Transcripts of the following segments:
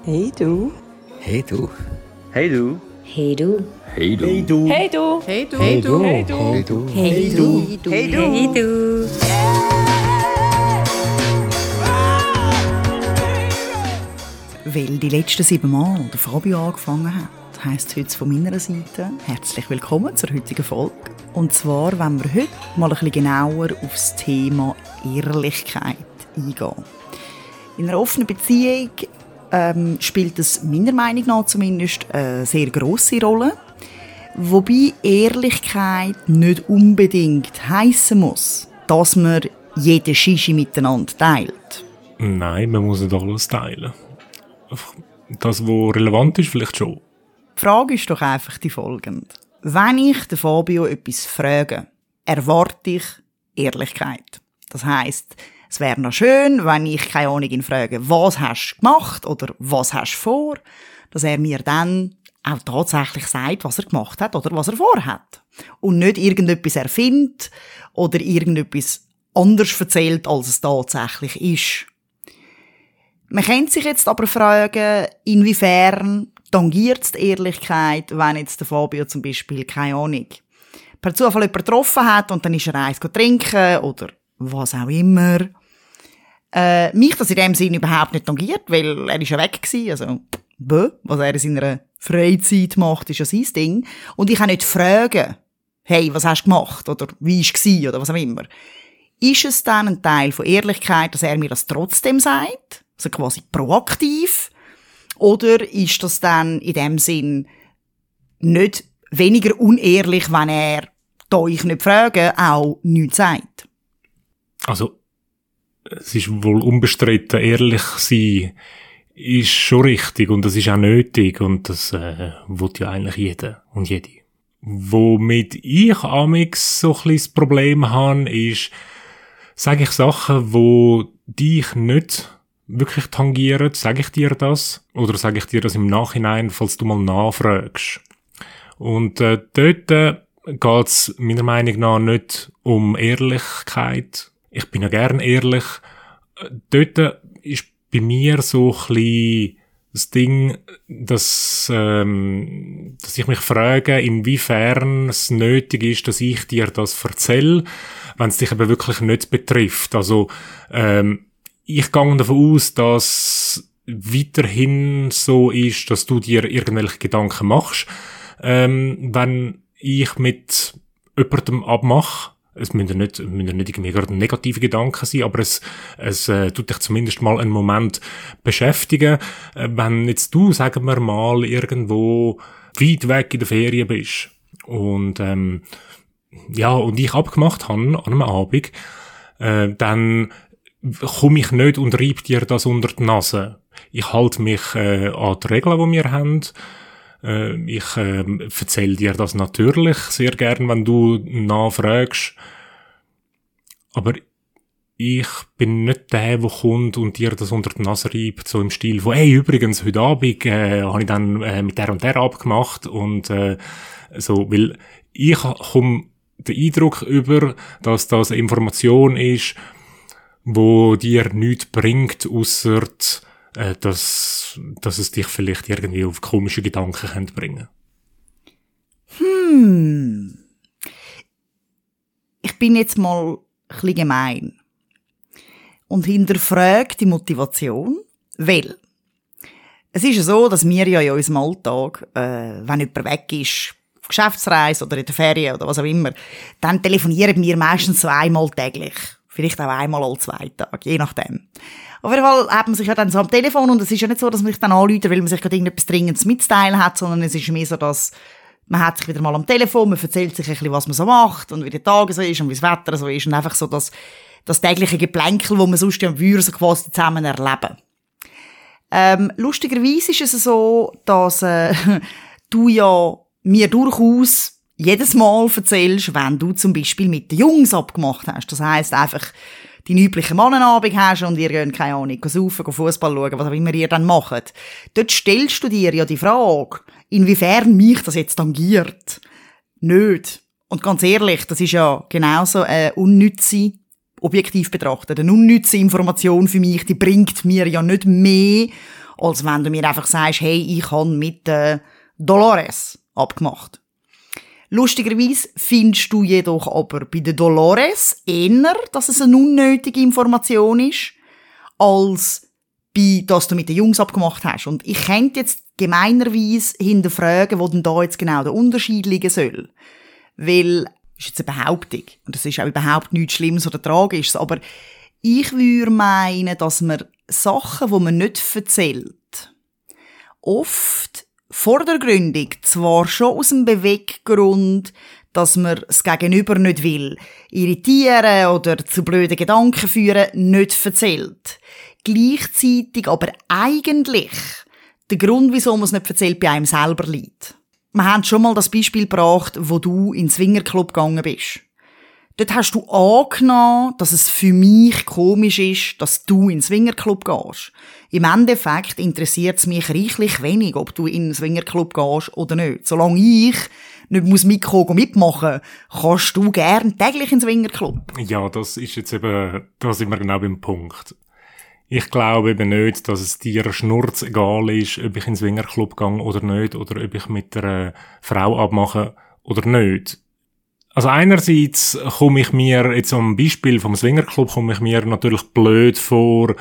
Hey du. Hey du. Hey du. Hey du. Hey du. Hey du. Hey du. Hey du. Hey du. Hey du. Hey du. Hey du. Hey. Weil die letzten sieben Mal der Fabio angefangen hat, heisst es heute von meiner Seite herzlich willkommen zur heutigen Folge. Und zwar wollen wir heute mal ein bisschen genauer auf das Thema Ehrlichkeit eingehen. In einer offenen Beziehung ähm, spielt es meiner Meinung nach zumindest eine sehr grosse Rolle. Wobei Ehrlichkeit nicht unbedingt heißen muss, dass man jede Shishi miteinander teilt. Nein, man muss nicht alles teilen. Das, was relevant ist, vielleicht schon. Die Frage ist doch einfach die folgende. Wenn ich den Fabio etwas frage, erwarte ich Ehrlichkeit. Das heißt, es wäre noch schön, wenn ich keine Ahnung ihn frage, was hast du gemacht oder was hast du vor, dass er mir dann auch tatsächlich sagt, was er gemacht hat oder was er vorhat. Und nicht irgendetwas erfindet oder irgendetwas anders erzählt, als es tatsächlich ist. Man könnte sich jetzt aber fragen, inwiefern tangiert die Ehrlichkeit, wenn jetzt der Fabio zum Beispiel, keine Ahnung, per Zufall jemanden getroffen hat und dann ist er eins trinken oder was auch immer. Äh, mich das in dem Sinn überhaupt nicht tangiert, weil er ist ja weg gewesen, also, bö, was er in seiner Freizeit macht, ist ja sein Ding. Und ich kann nicht fragen, hey, was hast du gemacht? Oder wie war es? Oder was auch immer. Ist es dann ein Teil von Ehrlichkeit, dass er mir das trotzdem sagt? Also quasi proaktiv? Oder ist das dann in dem Sinn nicht weniger unehrlich, wenn er, da ich nicht frage, auch nichts sagt? Also, es ist wohl unbestritten, ehrlich sein ist schon richtig und das ist auch nötig und das äh, will ja eigentlich jeder und jede. Womit ich amix so ein das Problem habe, ist, sage ich Sachen, wo dich nicht wirklich tangieren, sage ich dir das oder sage ich dir das im Nachhinein, falls du mal nachfragst. Und äh, dort äh, geht's meiner Meinung nach nicht um Ehrlichkeit. Ich bin ja gern ehrlich. Dort ist bei mir so ein bisschen das Ding, dass, ähm, dass ich mich frage, inwiefern es nötig ist, dass ich dir das erzähle, wenn es dich eben wirklich nicht betrifft. Also ähm, ich gehe davon aus, dass weiterhin so ist, dass du dir irgendwelche Gedanken machst, ähm, wenn ich mit jemandem abmache. Es müssen nicht, müssen nicht irgendwie gerade negative Gedanken sein, aber es, es äh, tut dich zumindest mal einen Moment beschäftigen. Äh, wenn jetzt du, sagen wir mal, irgendwo weit weg in der Ferien bist und ähm, ja, und ich abgemacht habe an einem Abend, äh, dann komme ich nicht und reib dir das unter die Nase. Ich halte mich äh, an die Regeln, die wir haben. Äh, ich äh, erzähle dir das natürlich sehr gern, wenn du nachfragst. Aber ich bin nicht der, der kommt und dir das unter die Nase reibt, so im Stil von, hey, übrigens, heute Abend äh, habe ich dann äh, mit der und der abgemacht und äh, so, weil ich komme den Eindruck über, dass das eine Information ist, wo dir nichts bringt, außer äh, dass, dass es dich vielleicht irgendwie auf komische Gedanken könnte bringen Hm. Ich bin jetzt mal ein bisschen gemein. Und hinterfrage die Motivation, weil es ist ja so, dass wir ja in unserem Alltag, äh, wenn jemand weg ist, auf Geschäftsreise oder in der Ferien oder was auch immer, dann telefonieren wir meistens so einmal täglich. Vielleicht auch einmal alle zwei Tage, je nachdem. Auf jeden Fall hat man sich ja dann so am Telefon und es ist ja nicht so, dass man sich dann anruft, weil man sich gerade irgendetwas Dringendes mitzuteilen hat, sondern es ist mehr so, dass man hat sich wieder mal am Telefon, man erzählt sich ein bisschen, was man so macht und wie der Tag so ist und wie das Wetter so ist und einfach so das, das tägliche Geplänkel, wo man sonst ja würde, so quasi zusammen erleben. Ähm, lustigerweise ist es so, dass äh, du ja mir durchaus jedes Mal erzählst, wenn du zum Beispiel mit den Jungs abgemacht hast. Das heisst einfach, deinen üblichen Mannenabend hast und ihr geht, keine Ahnung, saufen, Fußball schauen, was auch immer ihr dann macht. Dort stellst du dir ja die Frage, inwiefern mich das jetzt tangiert. Nicht. Und ganz ehrlich, das ist ja genauso eine unnütze, objektiv betrachtet, eine unnütze Information für mich, die bringt mir ja nicht mehr, als wenn du mir einfach sagst, hey, ich habe mit äh, Dolores abgemacht. Lustigerweise findest du jedoch aber bei der Dolores eher, dass es eine unnötige Information ist, als bei, dass du mit den Jungs abgemacht hast. Und ich könnte jetzt gemeinerweise hinterfragen, wo denn da jetzt genau der Unterschied liegen soll. Weil, das ist jetzt eine Behauptung. Und das ist auch überhaupt nichts Schlimmes oder Tragisches. Aber ich würde meinen, dass man Sachen, die man nicht erzählt, oft vordergründig zwar schon aus dem Beweggrund, dass man das Gegenüber nicht will, irritieren oder zu blöden Gedanken führen, nicht erzählt. Gleichzeitig aber eigentlich der Grund, wieso man es nicht erzählt, bei einem selber liegt. Wir haben schon mal das Beispiel gebracht, wo du in den Swingerclub gegangen bist. Dort hast du angenommen, dass es für mich komisch ist, dass du in den Swingerclub gehst. Im Endeffekt interessiert es mich reichlich wenig, ob du in den Swingerclub gehst oder nicht. Solange ich nicht muss mitkommen mitmachen, kannst du gern täglich in den Swingerclub. Ja, das ist jetzt eben, da sind wir genau beim Punkt. Ich glaube eben nicht, dass es dir schnurz egal ist, ob ich in den Swingerclub gehe oder nicht, oder ob ich mit einer Frau abmache oder nicht. Also einerseits komme ich mir, jetzt am Beispiel vom Swingerclub, komme ich mir natürlich blöd vor.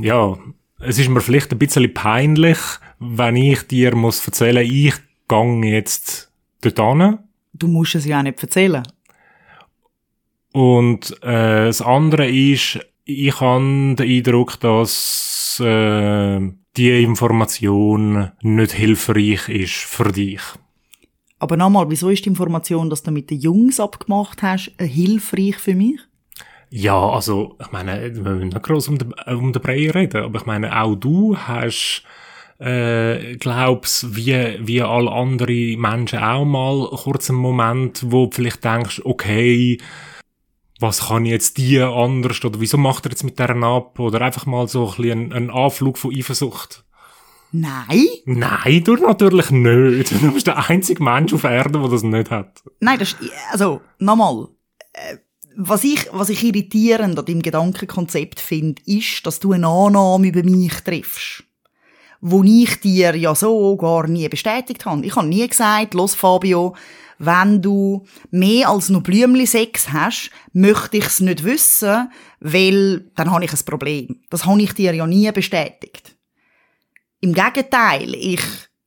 Ja, es ist mir vielleicht ein bisschen peinlich, wenn ich dir muss erzählen, ich gehe jetzt dort hin. Du musst es ja auch nicht erzählen. Und äh, das andere ist, ich habe den Eindruck, dass äh, die Information nicht hilfreich ist für dich. Aber nochmal, wieso ist die Information, dass du mit den Jungs abgemacht hast, hilfreich für mich? Ja, also, ich meine, wir müssen nicht gross um den, um den Brei reden, aber ich meine, auch du hast, äh, glaubst, wie, wie alle anderen Menschen auch mal kurz einen Moment, wo du vielleicht denkst, okay, was kann ich jetzt die anders, oder wieso macht er jetzt mit deren ab, oder einfach mal so ein bisschen einen Anflug von Eifersucht. Nein. Nein, du natürlich nicht. Du bist der einzige Mensch auf Erden, der das nicht hat. Nein, das ist, also, nochmal. Äh, was ich, was ich irritierend an deinem Gedankenkonzept finde, ist, dass du eine Annahme über mich triffst. Wo ich dir ja so gar nie bestätigt habe. Ich habe nie gesagt, los Fabio, wenn du mehr als nur Blümli-Sex hast, möchte ich es nicht wissen, weil dann habe ich ein Problem. Das habe ich dir ja nie bestätigt. Im Gegenteil, ich,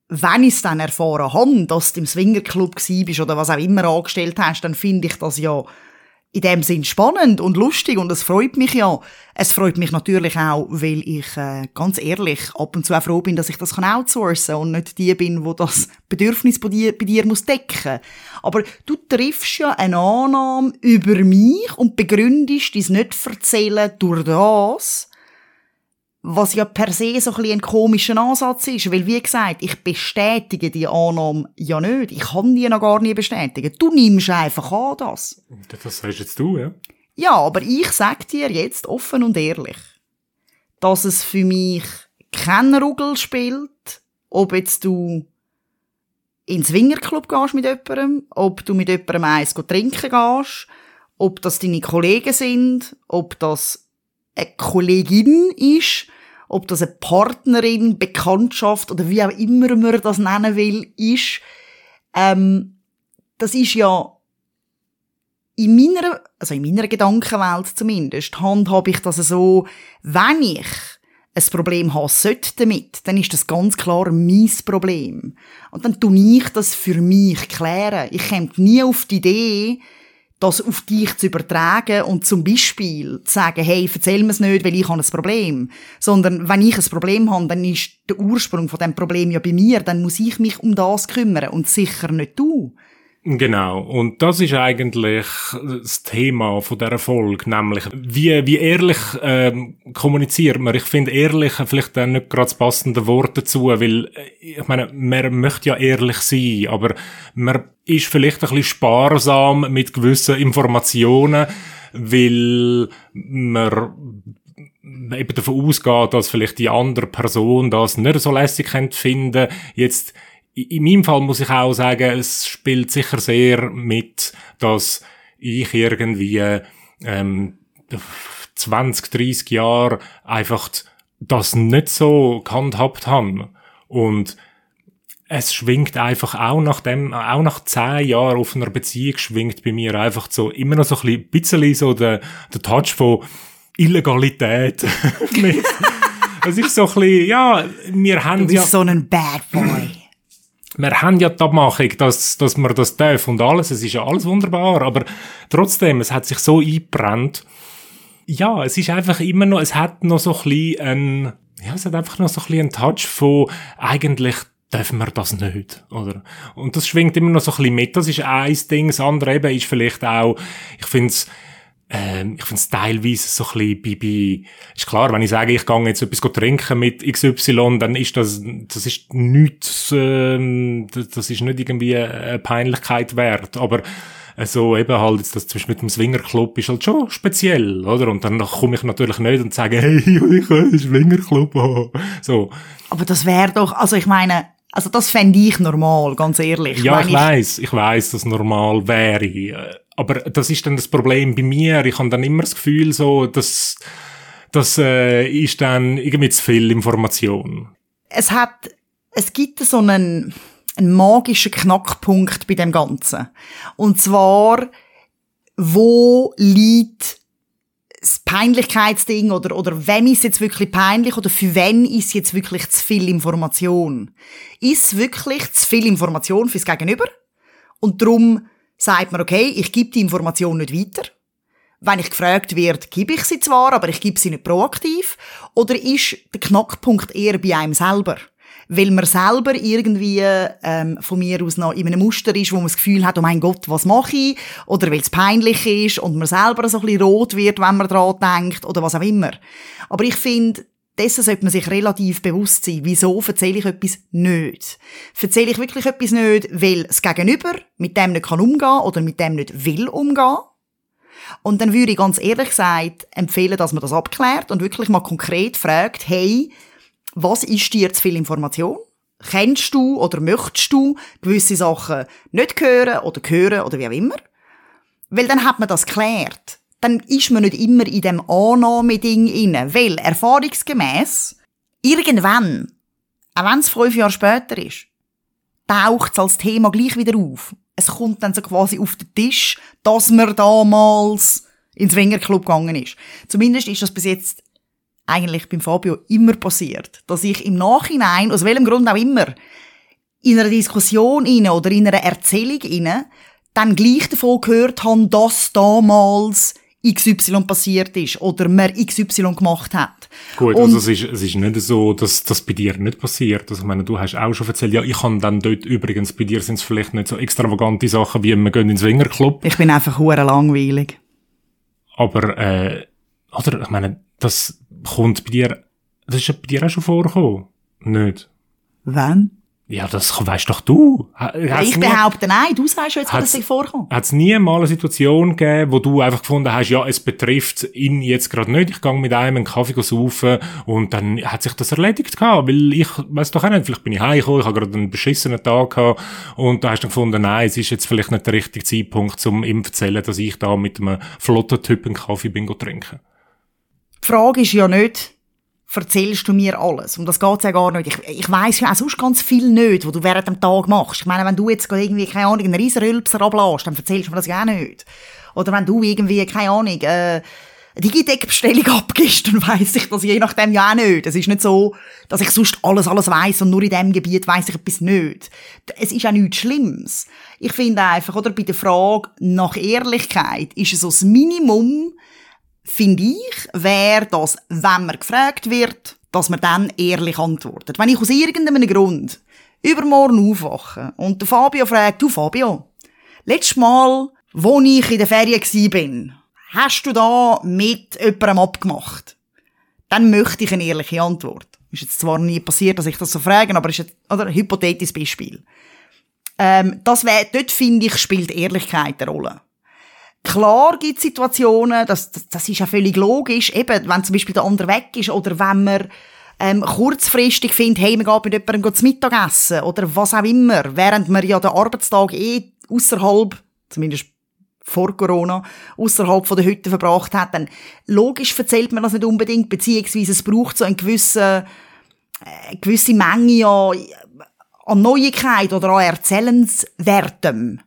wenn ich es dann erfahren habe, dass du im Swingerclub bist oder was auch immer angestellt hast, dann finde ich das ja in dem Sinn spannend und lustig und es freut mich ja. Es freut mich natürlich auch, weil ich äh, ganz ehrlich ab und zu auch froh bin, dass ich das kann outsourcen und nicht die bin, wo das Bedürfnis bei dir, bei dir muss decken. Aber du triffst ja eine Annahme über mich und begründest dies nicht erzählen durch das, was ja per se so ein, bisschen ein komischer Ansatz ist, weil wie gesagt, ich bestätige die Annahme ja nicht. Ich kann die noch gar nie bestätigen. Du nimmst einfach an das. Das sagst jetzt du, ja? Ja, aber ich sag dir jetzt offen und ehrlich, dass es für mich kein Ruggel spielt, ob jetzt du ins Swingerclub gehst mit jemandem, ob du mit jemandem eins trinken gehst, ob das deine Kollegen sind, ob das eine Kollegin ist, ob das eine Partnerin, Bekanntschaft oder wie auch immer man das nennen will, ist, ähm, das ist ja in meiner, also in meiner Gedankenwelt zumindest, handhabe ich das so, wenn ich ein Problem habe sollte damit, dann ist das ganz klar mein Problem. Und dann tue ich das für mich klären. Ich komme nie auf die Idee, das auf dich zu übertragen und zum Beispiel zu sagen, hey, erzähl mir es nicht, weil ich habe ein Problem. Sondern wenn ich ein Problem habe, dann ist der Ursprung von dem Problem ja bei mir, dann muss ich mich um das kümmern und sicher nicht du. Genau. Und das ist eigentlich das Thema von der Folge, nämlich wie, wie ehrlich ähm, kommuniziert man. Ich finde ehrlich vielleicht dann nicht gerade das passende Wort dazu, weil äh, ich meine, man möchte ja ehrlich sein, aber man ist vielleicht ein bisschen sparsam mit gewissen Informationen, weil man eben davon ausgeht, dass vielleicht die andere Person das nicht so lässig finden. Jetzt in meinem Fall muss ich auch sagen, es spielt sicher sehr mit, dass ich irgendwie ähm, 20, 30 Jahre einfach das nicht so gehandhabt habe. Und es schwingt einfach auch nach dem, auch nach zehn Jahren auf einer Beziehung schwingt bei mir einfach so immer noch so ein bisschen so der, der Touch von Illegalität mit. Es ist so ein bisschen, ja, wir haben Du ja, bist so ein Bad Boy. Wir haben ja die Abmachung, dass, dass wir das dürfen und alles, es ist ja alles wunderbar, aber trotzdem, es hat sich so eingebrannt. Ja, es ist einfach immer noch, es hat noch so ein bisschen ein, ja, es hat einfach noch so ein bisschen einen Touch von, eigentlich dürfen wir das nicht, oder? Und das schwingt immer noch so ein bisschen mit, das ist ein Ding, das andere eben ist vielleicht auch, ich find's, ähm, ich finde es teilweise so ein bisschen bei, bei, ist klar, wenn ich sage, ich gehe jetzt etwas trinken mit XY, dann ist das, das ist nichts, ähm, das das ist nicht irgendwie eine Peinlichkeit wert, aber äh, so eben halt jetzt das zum Beispiel mit dem Swingerclub ist halt schon speziell, oder? Und dann komme ich natürlich nicht und sage, hey, ich will einen Swingerclub haben. So. Aber das wäre doch, also ich meine, also das fände ich normal, ganz ehrlich. Ja, Wenn ich weiß, ich weiß, dass normal wäre. Aber das ist dann das Problem bei mir. Ich habe dann immer das Gefühl, so, dass das äh, ist dann irgendwie zu viel Information. es hat, es gibt so einen, einen magischen Knackpunkt bei dem Ganzen. Und zwar, wo liegt das Peinlichkeitsding oder, oder wem ist jetzt wirklich peinlich oder für wen ist jetzt wirklich zu viel Information? Ist wirklich zu viel Information fürs Gegenüber? Und darum sagt man, okay, ich gebe die Information nicht weiter. Wenn ich gefragt werde, gebe ich sie zwar, aber ich gebe sie nicht proaktiv. Oder ist der Knackpunkt eher bei einem selber? Weil man selber irgendwie ähm, von mir aus noch in einem Muster ist, wo man das Gefühl hat, oh mein Gott, was mache ich? Oder weil es peinlich ist und man selber so ein bisschen rot wird, wenn man daran denkt oder was auch immer. Aber ich finde, dessen sollte man sich relativ bewusst sein. Wieso erzähle ich etwas nicht? Erzähle ich wirklich etwas nicht, weil das Gegenüber mit dem nicht kann umgehen oder mit dem nicht will umgehen? Und dann würde ich ganz ehrlich gesagt empfehlen, dass man das abklärt und wirklich mal konkret fragt, hey, was ist dir zu viel Information? Kennst du oder möchtest du gewisse Sachen nicht hören oder hören oder wie auch immer? Weil dann hat man das geklärt. Dann ist man nicht immer in dem Annahmeding inne, weil erfahrungsgemäß irgendwann, auch wenn es fünf Jahre später ist, taucht es als Thema gleich wieder auf. Es kommt dann so quasi auf den Tisch, dass man damals ins Swingerclub gegangen ist. Zumindest ist das bis jetzt eigentlich beim Fabio immer passiert, dass ich im Nachhinein, aus welchem Grund auch immer, in einer Diskussion inne oder in einer Erzählung inne, dann gleich davon gehört habe, dass damals XY passiert ist oder man XY gemacht hat. Gut, Und- also es ist, es ist nicht so, dass das bei dir nicht passiert. Also ich meine, du hast auch schon erzählt, ja, ich habe dann dort übrigens, bei dir sind es vielleicht nicht so extravagante Sachen, wie wir gehen ins Swingerclub, Ich bin einfach hure langweilig. aber, äh, oder, ich meine, das kommt bei dir, das ist bei dir auch schon vorgekommen. Nicht? Wann? Ja, das weißt doch du. Ha- hat's ich nie- behaupte nein, du sagst schon jetzt, dass Hat's- das vorkommt. Hat es nie mal eine Situation gegeben, wo du einfach gefunden hast, ja, es betrifft ihn jetzt gerade nicht, ich gehe mit einem einen Kaffee saufen und dann hat sich das erledigt gehabt, weil ich, weiß doch auch nicht, vielleicht bin ich heimgekommen, ich habe gerade einen beschissenen Tag gehabt und da hast du dann gefunden, nein, es ist jetzt vielleicht nicht der richtige Zeitpunkt, um ihm zu erzählen, dass ich da mit einem flotten Typ einen Kaffee bin trinken. Die Frage ist ja nicht, erzählst du mir alles? Um das geht's ja gar nicht. Ich, ich weiss ja auch sonst ganz viel nicht, was du während dem Tag machst. Ich meine, wenn du jetzt irgendwie, keine Ahnung, einen riesen Rülpser ablässt, dann erzählst du mir das ja auch nicht. Oder wenn du irgendwie, keine Ahnung, äh, eine Digideck-Bestellung abgibst, dann weiss ich das je nachdem ja auch nicht. Es ist nicht so, dass ich sonst alles, alles weiss und nur in diesem Gebiet weiss ich etwas nicht. Es ist auch nichts Schlimmes. Ich finde einfach, oder bei der Frage nach Ehrlichkeit ist es so das Minimum, finde ich, wäre das, wenn man gefragt wird, dass man dann ehrlich antwortet. Wenn ich aus irgendeinem Grund übermorgen aufwache und der Fabio fragt, du Fabio, letztes Mal, wo ich in der Ferien bin, hast du da mit jemandem abgemacht? Dann möchte ich eine ehrliche Antwort. Ist jetzt zwar nie passiert, dass ich das so frage, aber ist jetzt, oder, ein hypothetisches Beispiel. Ähm, das wär, dort finde ich, spielt Ehrlichkeit eine Rolle. Klar gibt es Situationen, das, das, das ist ja völlig logisch, eben, wenn zum Beispiel der andere weg ist oder wenn man ähm, kurzfristig findet, hey, man geht mit jemandem zu Mittag essen oder was auch immer, während man ja den Arbeitstag eh außerhalb, zumindest vor Corona außerhalb der Hütte verbracht hat, dann logisch erzählt man das nicht unbedingt, beziehungsweise es braucht so eine gewisse, äh, gewisse Menge an, an Neuigkeit oder an Erzählenswertem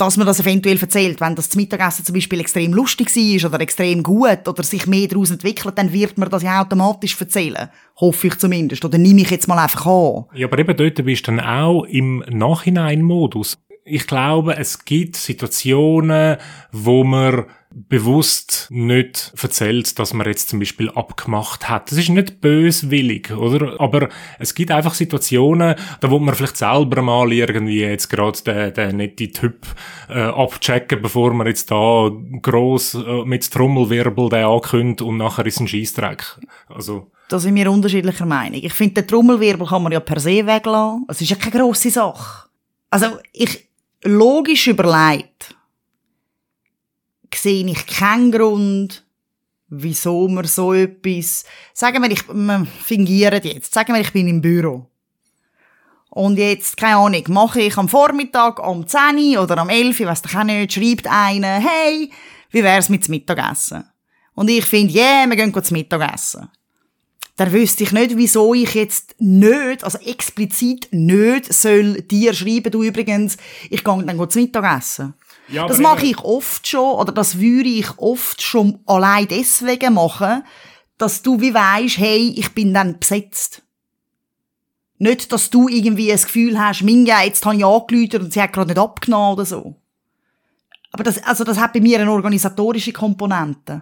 dass man das eventuell erzählt. Wenn das Mittagessen zum Beispiel extrem lustig war oder extrem gut oder sich mehr daraus entwickelt, dann wird man das ja automatisch erzählen. Hoffe ich zumindest. Oder nehme ich jetzt mal einfach an. Ja, aber eben dort bist du dann auch im Nachhinein-Modus. Ich glaube, es gibt Situationen, wo man bewusst nicht erzählt, dass man jetzt zum Beispiel abgemacht hat. Das ist nicht böswillig, oder? Aber es gibt einfach Situationen, da wo man vielleicht selber mal irgendwie jetzt gerade den, den nette Typ äh, abchecken, bevor man jetzt da gross äh, mit Trommelwirbel den ankündigt und nachher ist ein Scheissdreck. Also da sind wir unterschiedlicher Meinung. Ich finde, den Trommelwirbel kann man ja per se weglassen. Es ist ja keine grosse Sache. Also, ich, logisch überlegt, sehe ich keinen Grund, wieso man so etwas, sagen wir, ich, wir fingieren jetzt, sagen wir, ich bin im Büro. Und jetzt, keine Ahnung, mache ich am Vormittag um 10 oder am 11 weiss ich auch nicht, schreibt einer, hey, wie wär's mit dem Mittagessen? Und ich finde, yeah, wir gehen zum Mittagessen. Dann wüsste ich nicht, wieso ich jetzt nicht, also explizit nicht, soll dir schreiben, du übrigens, ich gehe dann zum Mittagessen. Ja, das mache ich oft schon, oder das würde ich oft schon allein deswegen machen, dass du wie weisst, hey, ich bin dann besetzt. Nicht, dass du irgendwie ein Gefühl hast, Minja, jetzt habe ich angeläutet und sie hat gerade nicht abgenommen oder so. Aber das, also das hat bei mir eine organisatorische Komponente.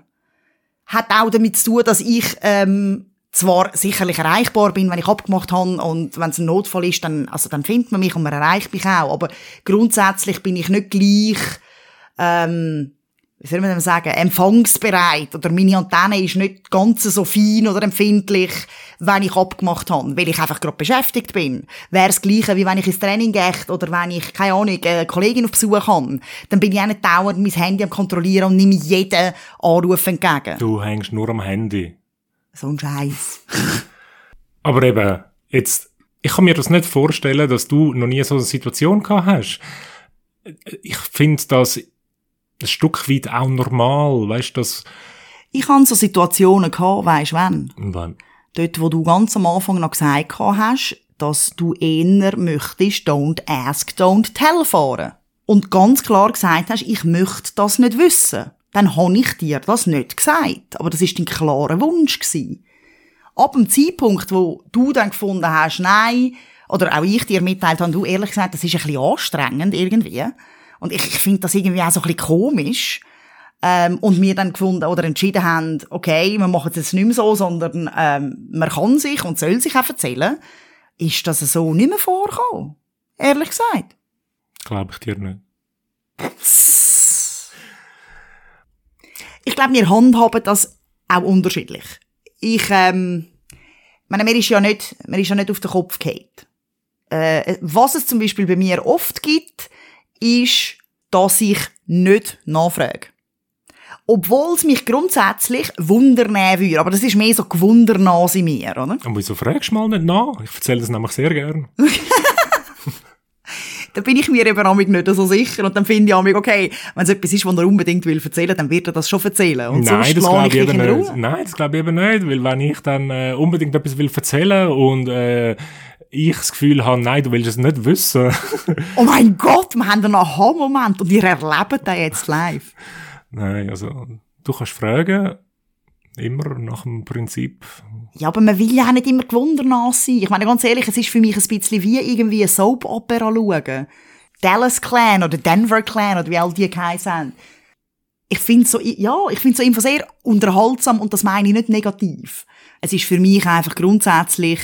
Hat auch damit zu tun, dass ich ähm, zwar sicherlich erreichbar bin, wenn ich abgemacht habe und wenn es ein Notfall ist, dann, also dann findet man mich und man erreicht mich auch. Aber grundsätzlich bin ich nicht gleich, ähm, wie soll man denn sagen, empfangsbereit oder meine Antenne ist nicht ganz so fein oder empfindlich, wenn ich abgemacht habe, weil ich einfach gerade beschäftigt bin. Wäre das Gleiche, wie wenn ich ins Training gehe oder wenn ich, keine Ahnung, eine Kollegin auf Besuch habe. Dann bin ich auch nicht dauernd mein Handy am kontrollieren und nehme jeden Anruf entgegen. Du hängst nur am Handy. So ein Scheiß. Aber eben, jetzt, ich kann mir das nicht vorstellen, dass du noch nie so eine Situation gehabt hast. Ich finde das ein Stück weit auch normal, weißt du, dass... Ich hatte so Situationen gehabt, weisst du wann? Wann? Dort, wo du ganz am Anfang noch gesagt hast, dass du eher möchtest don't ask, don't tell fahren. Und ganz klar gesagt hast, ich möchte das nicht wissen dann habe ich dir das nicht gesagt. Aber das ist dein klarer Wunsch gewesen. Ab dem Zeitpunkt, wo du dann gefunden hast, nein, oder auch ich dir mitteilt habe, du ehrlich gesagt, das ist ein bisschen anstrengend irgendwie. Und ich, ich finde das irgendwie auch so ein bisschen komisch. Ähm, und wir dann gefunden oder entschieden haben, okay, wir machen es jetzt nicht mehr so, sondern ähm, man kann sich und soll sich auch erzählen, ist das so nicht mehr vorgekommen. Ehrlich gesagt. Glaube ich dir nicht. Ich glaube, wir handhaben das auch unterschiedlich. Ich, ähm, meine, mir ist ja nicht, mir ist ja nicht auf den Kopf gehalten. Äh, was es zum Beispiel bei mir oft gibt, ist, dass ich nicht nachfrage. Obwohl es mich grundsätzlich wundernehmen würde. Aber das ist mehr so Gewundernase in mir, oder? Und wieso fragst du mal nicht nach? Ich erzähle das nämlich sehr gern. da bin ich mir eben auch nicht so sicher. Und dann finde ich auch, okay, wenn es etwas ist, was er unbedingt will erzählen, dann wird er das schon erzählen. Und Nein, das glaube ich, ich eben nicht. Nein, das glaube ich eben nicht, weil wenn ich dann äh, unbedingt etwas will erzählen und äh, ich das Gefühl habe, nein, du willst es nicht wissen. oh mein Gott, wir haben einen Aha-Moment und ihr erlebt den jetzt live. Nein, also du kannst fragen, immer nach dem Prinzip. Ja, aber man will ja auch nicht immer gewundernach sein. Ich meine, ganz ehrlich, es ist für mich ein bisschen wie irgendwie eine Soap-Opera schauen. Dallas Clan oder Denver Clan oder wie all die geheißen haben. Ich finde so, ja, ich finde so einfach sehr unterhaltsam und das meine ich nicht negativ. Es ist für mich einfach grundsätzlich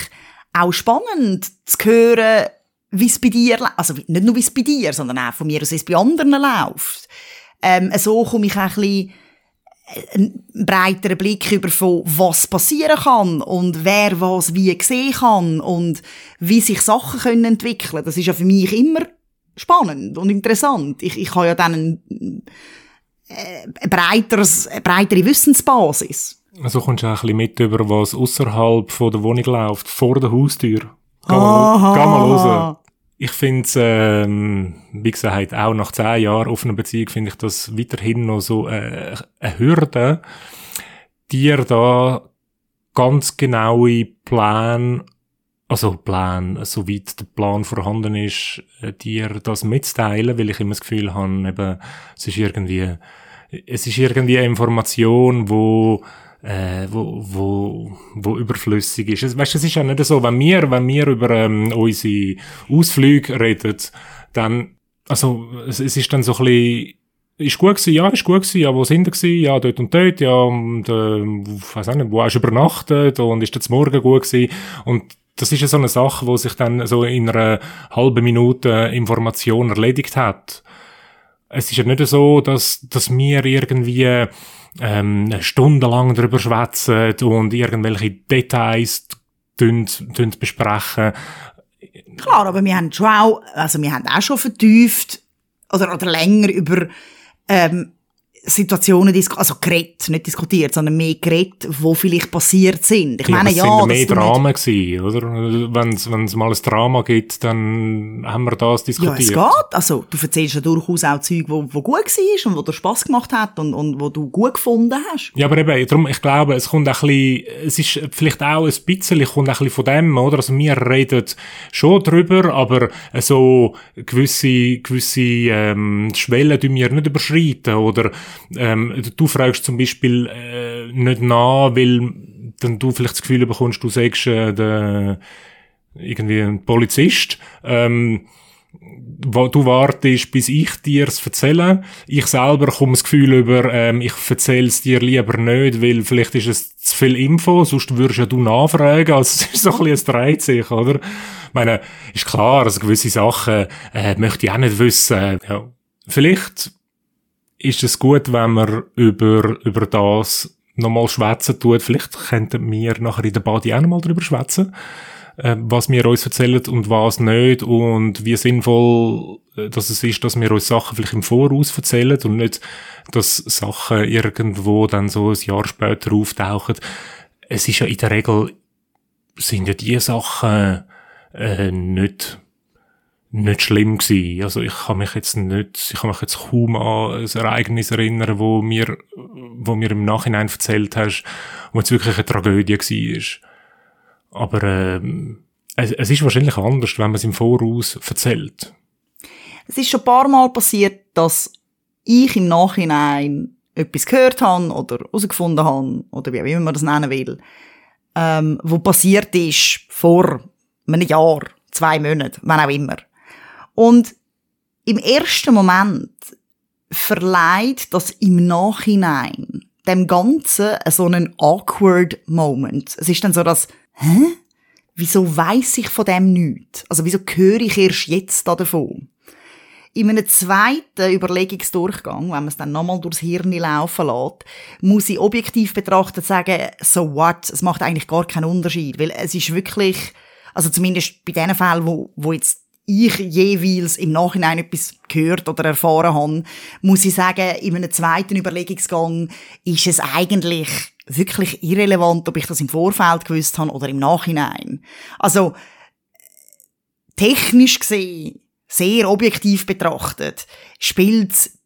auch spannend zu hören, wie es bei dir, also nicht nur wie es bei dir, sondern auch von mir aus, wie es bei anderen läuft. Ähm, so komme ich auch ein bisschen einen breiteren Blick über von was passieren kann und wer was wie sehen kann und wie sich Sachen können entwickeln. Das ist ja für mich immer spannend und interessant. Ich, ich habe ja dann ein, äh, ein breiteres, eine breitere Wissensbasis. Also kommst du auch ein bisschen mit über, was außerhalb der Wohnung läuft, vor der Haustür. Geh mal, geh mal raus. Ich finde es, ähm, wie gesagt, auch nach zehn Jahren offener Beziehung finde ich das weiterhin noch so äh, eine Hürde, dir da ganz genaue Plan, also Plan, soweit der Plan vorhanden ist, äh, dir das mitzuteilen, weil ich immer das Gefühl habe, eben, es ist irgendwie, es ist irgendwie eine Information, wo äh, wo, wo, wo überflüssig ist. Es, weißt, es ist ja nicht so, wenn wir, wenn wir über ähm, unsere Ausflüge reden, dann, also es, es ist dann so ein bisschen ist gut gewesen, ja, ist gut gewesen, ja, wo sind wir gewesen, ja, dort und dort, ja, und, äh, weiß auch nicht, wo hast du übernachtet? Und ist das morgen gut gewesen? Und das ist ja so eine Sache, wo sich dann so in einer halben Minute Information erledigt hat. Es ist ja nicht so, dass, dass wir irgendwie ähm, stundenlang darüber schwätzen und irgendwelche Details besprechen. Klar, aber wir haben schon auch, also wir haben auch schon vertieft oder, oder länger über ähm, Situationen also geredet, nicht diskutiert, sondern mehr geredet, wo vielleicht passiert sind. Ich ja, meine, es ja, sind ja dass mehr du nicht- Drama gewesen, oder? Wenn es mal ein Drama gibt, dann haben wir das Ja, diskutiert. es geht. Also, du erzählst ja durchaus auch Zeug, wo, wo gut war und wo dir Spass gemacht hat und, und wo du gut gefunden hast. Ja, aber eben, darum, ich glaube, es kommt ein bisschen, es ist vielleicht auch ein bisschen, kommt ein bisschen von dem, oder? Also wir reden schon drüber, aber so gewisse, gewisse, ähm, Schwellen tun wir nicht überschreiten, oder, ähm, du fragst zum Beispiel, äh, nicht nach, weil dann du vielleicht das Gefühl bekommst, du sagst, äh, der, irgendwie ein Polizist, ähm, du wartest, bis ich dir's erzähle. Ich selber komme das Gefühl über, ähm, ich erzähl's dir lieber nicht, weil vielleicht ist es zu viel Info, sonst würdest ja du nachfragen. Also es ist so ein bisschen ein sich, oder? Ich meine, ist klar, also gewisse Sachen äh, möchte ich auch nicht wissen. Ja. Vielleicht ist es gut, wenn man über, über das nochmal schwätzen tut. Vielleicht könnten wir nachher in der Body auch nochmal drüber schwätzen äh, was wir uns erzählen und was nicht und wie sinnvoll äh, dass es ist, dass wir uns Sachen vielleicht im Voraus erzählen und nicht, dass Sachen irgendwo dann so ein Jahr später auftauchen. Es ist ja in der Regel, sind ja die Sachen äh, nicht nicht schlimm gewesen. Also ich kann mich jetzt nicht, ich kann mich jetzt kaum an ein Ereignis erinnern, wo mir, wo mir im Nachhinein erzählt hast, wo es wirklich eine Tragödie war. Aber ähm, es, es ist wahrscheinlich anders, wenn man es im Voraus erzählt. Es ist schon ein paar Mal passiert, dass ich im Nachhinein etwas gehört habe oder herausgefunden habe, oder wie auch immer man das nennen will, ähm, wo passiert ist vor einem Jahr, zwei Monaten, wann auch immer. Und im ersten Moment verleiht das im Nachhinein dem Ganzen so einen awkward Moment. Es ist dann so das, hä? Wieso weiss ich von dem nichts? Also wieso höre ich erst jetzt da davon? In einem zweiten Überlegungsdurchgang, wenn man es dann nochmal durchs Hirn laufen lässt, muss ich objektiv betrachtet sagen, so what, es macht eigentlich gar keinen Unterschied, weil es ist wirklich, also zumindest bei den Fällen, wo, wo jetzt ich jeweils im Nachhinein etwas gehört oder erfahren habe, muss ich sagen, in einem zweiten Überlegungsgang ist es eigentlich wirklich irrelevant, ob ich das im Vorfeld gewusst habe oder im Nachhinein. Also, technisch gesehen, sehr objektiv betrachtet, spielt's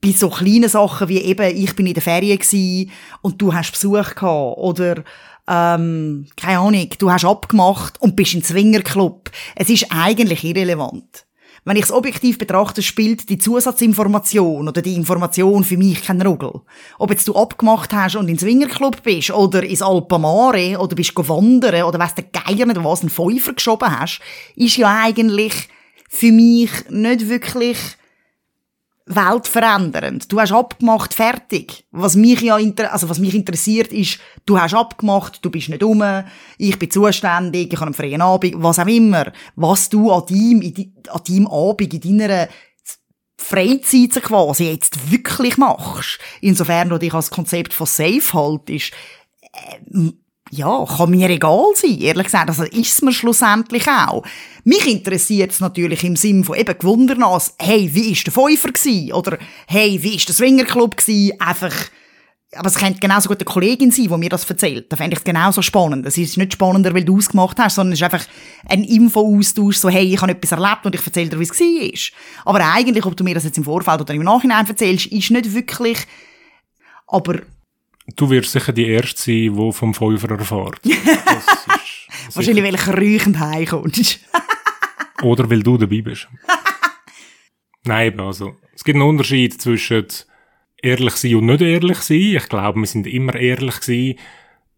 bei so kleinen Sachen wie eben, ich bin in der Ferien und du hast Besuch gehabt oder ähm, keine Ahnung, du hast abgemacht und bist im Zwingerclub. Es ist eigentlich irrelevant. Wenn ich es objektiv betrachte, spielt die Zusatzinformation oder die Information für mich keinen Ruggel. Ob jetzt du abgemacht hast und in Zwingerclub bist oder ins Alpamare oder bist go wandern oder weiss der Geier nicht was, einen Fünfer geschoben hast, ist ja eigentlich für mich nicht wirklich weltverändernd. Du hast abgemacht, fertig. Was mich ja inter also was mich interessiert ist, du hast abgemacht, du bist nicht um, ich bin zuständig, ich habe einen freien Abend, was auch immer. Was du an deinem, an deinem Abend, in deiner Freizeit quasi jetzt wirklich machst, insofern du dich als Konzept von Safe haltest, ähm, ja, kann mir egal sein, ehrlich gesagt. Also ist mir schlussendlich auch. Mich interessiert es natürlich im Sinn von eben Gewundernas, hey, wie ist der gsi? Oder hey, wie ist der Swingerclub? Einfach, aber es könnte genauso gut eine Kollegin sein, die mir das erzählt. Da fände ich es genauso spannend. Es ist nicht spannender, weil du es gemacht hast, sondern es ist einfach ein Info-Austausch, so, hey, ich habe etwas erlebt und ich erzähle dir, wie es war. Aber eigentlich, ob du mir das jetzt im Vorfeld oder im Nachhinein erzählst, ist nicht wirklich, aber Du wirst sicher die Erste sein, die vom Fünfer erfährt. Das ist wahrscheinlich, weil ich räuchend heimkommst. Oder weil du dabei bist. Nein, also, es gibt einen Unterschied zwischen ehrlich sein und nicht ehrlich sein. Ich glaube, wir sind immer ehrlich gewesen.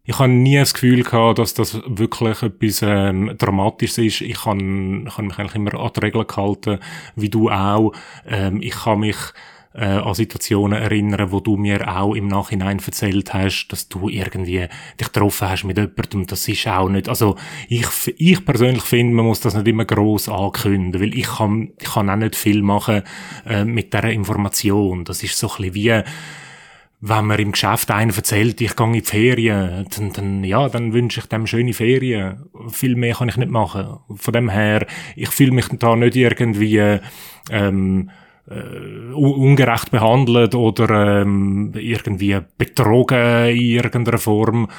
Ich habe nie das Gefühl gehabt, dass das wirklich etwas ähm, Dramatisches ist. Ich habe, ich habe mich eigentlich immer an die Regeln gehalten, wie du auch. Ähm, ich kann mich äh, an Situationen erinnern, wo du mir auch im Nachhinein erzählt hast, dass du irgendwie dich getroffen hast mit jemandem. Das ist auch nicht, also ich, ich persönlich finde, man muss das nicht immer gross ankündigen, weil ich kann, ich kann auch nicht viel machen äh, mit dieser Information. Das ist so ein bisschen wie, wenn man im Geschäft einen erzählt, ich gehe in die Ferien, dann, dann, ja, dann wünsche ich dem schöne Ferien. Viel mehr kann ich nicht machen. Von dem her, ich fühle mich da nicht irgendwie, ähm, äh, ungerecht behandelt oder ähm, irgendwie betrogen in irgendeiner Form.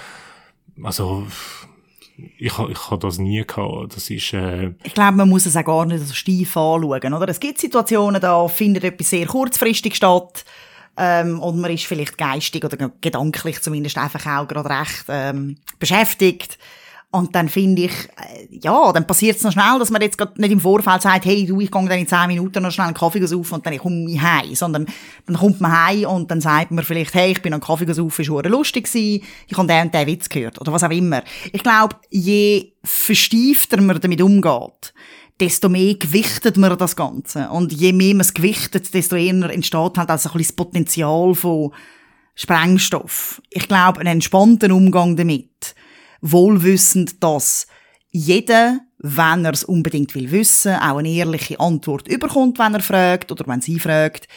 Also ich, ich habe das nie gehabt. Das ist, äh ich glaube, man muss es auch gar nicht so steif anschauen. Oder? Es gibt Situationen, da findet etwas sehr kurzfristig statt ähm, und man ist vielleicht geistig oder gedanklich zumindest einfach auch gerade recht ähm, beschäftigt. Und dann finde ich, äh, ja, dann passiert es noch schnell, dass man jetzt gerade nicht im Vorfeld sagt, hey, du, ich gehe dann in zehn Minuten noch schnell einen Kaffee saufen und dann komme ich heim. Sondern dann kommt man heim und dann sagt man vielleicht, hey, ich bin einen Kaffee saufen, ist lustig ich habe den und den Witz gehört. Oder was auch immer. Ich glaube, je verstiefter man damit umgeht, desto mehr gewichtet man das Ganze. Und je mehr man es gewichtet, desto eher entsteht halt also ein bisschen das Potenzial von Sprengstoff. Ich glaube, einen entspannten Umgang damit wohlwissend, dass jeder, wenn er es unbedingt will wissen, auch eine ehrliche Antwort überkommt, wenn er fragt oder wenn sie fragt,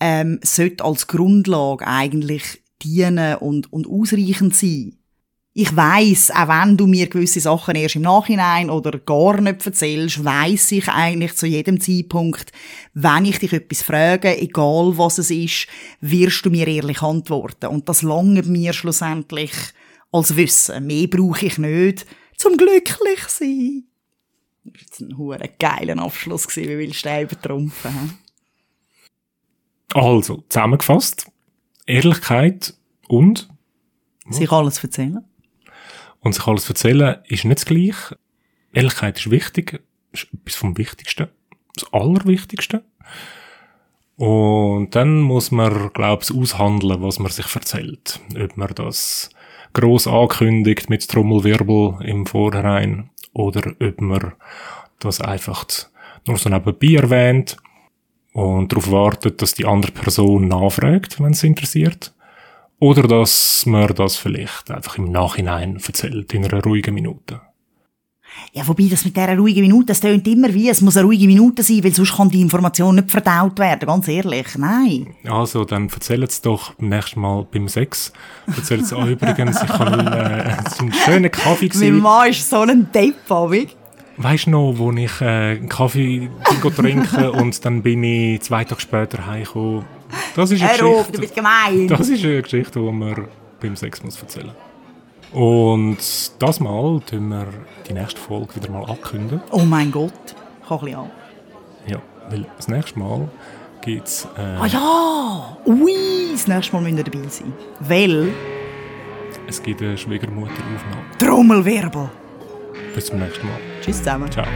ähm, sollte als Grundlage eigentlich dienen und, und ausreichend sein. Ich weiß, auch wenn du mir gewisse Sachen erst im Nachhinein oder gar nicht erzählst, weiß ich eigentlich zu jedem Zeitpunkt, wenn ich dich etwas frage, egal was es ist, wirst du mir ehrlich antworten. Und das lange mir schlussendlich als Wissen. Mehr brauche ich nicht, zum glücklich sein. Das war jetzt ein hoher geiler Abschluss gewesen, wie willst du den übertrumpfen? Also, zusammengefasst, Ehrlichkeit und? Sich alles erzählen. Und sich alles erzählen ist nicht das Gleiche. Ehrlichkeit ist wichtig, ist etwas vom Wichtigsten, das Allerwichtigste. Und dann muss man, glaube ich, aushandeln, was man sich erzählt. Ob man das gross ankündigt mit Trommelwirbel im Vorhinein oder ob man das einfach nur so nebenbei erwähnt und darauf wartet, dass die andere Person nachfragt, wenn es interessiert. Oder dass man das vielleicht einfach im Nachhinein erzählt, in einer ruhigen Minute. Ja, wobei das mit dieser ruhigen Minute, das tönt immer wie, es muss eine ruhige Minute sein, weil sonst kann die Information nicht verdaut werden, ganz ehrlich, nein. Also, dann erzählt es doch beim nächsten Mal beim Sex. Erzählt es auch übrigens, ich habe äh, einen schönen Kaffee gesehen. Mein Mann ist so ein Depp, Weißt du noch, wo ich äh, einen Kaffee trinken und dann bin ich zwei Tage später heimgekommen. Das ist eine Hör Geschichte. Auf, du bist gemein. Das ist eine Geschichte, die man beim Sex muss erzählen muss. Und das Mal tun wir die nächste Folge wieder mal ankündigen. Oh mein Gott, ich ein bisschen an. Ja, weil das nächste Mal gibt es... Äh, ah ja, ui, das nächste Mal müssen wir dabei sein. Weil... Es gibt eine Schwiegermutteraufnahme. Trommelwirbel. Bis zum nächsten Mal. Tschüss zusammen. Ciao.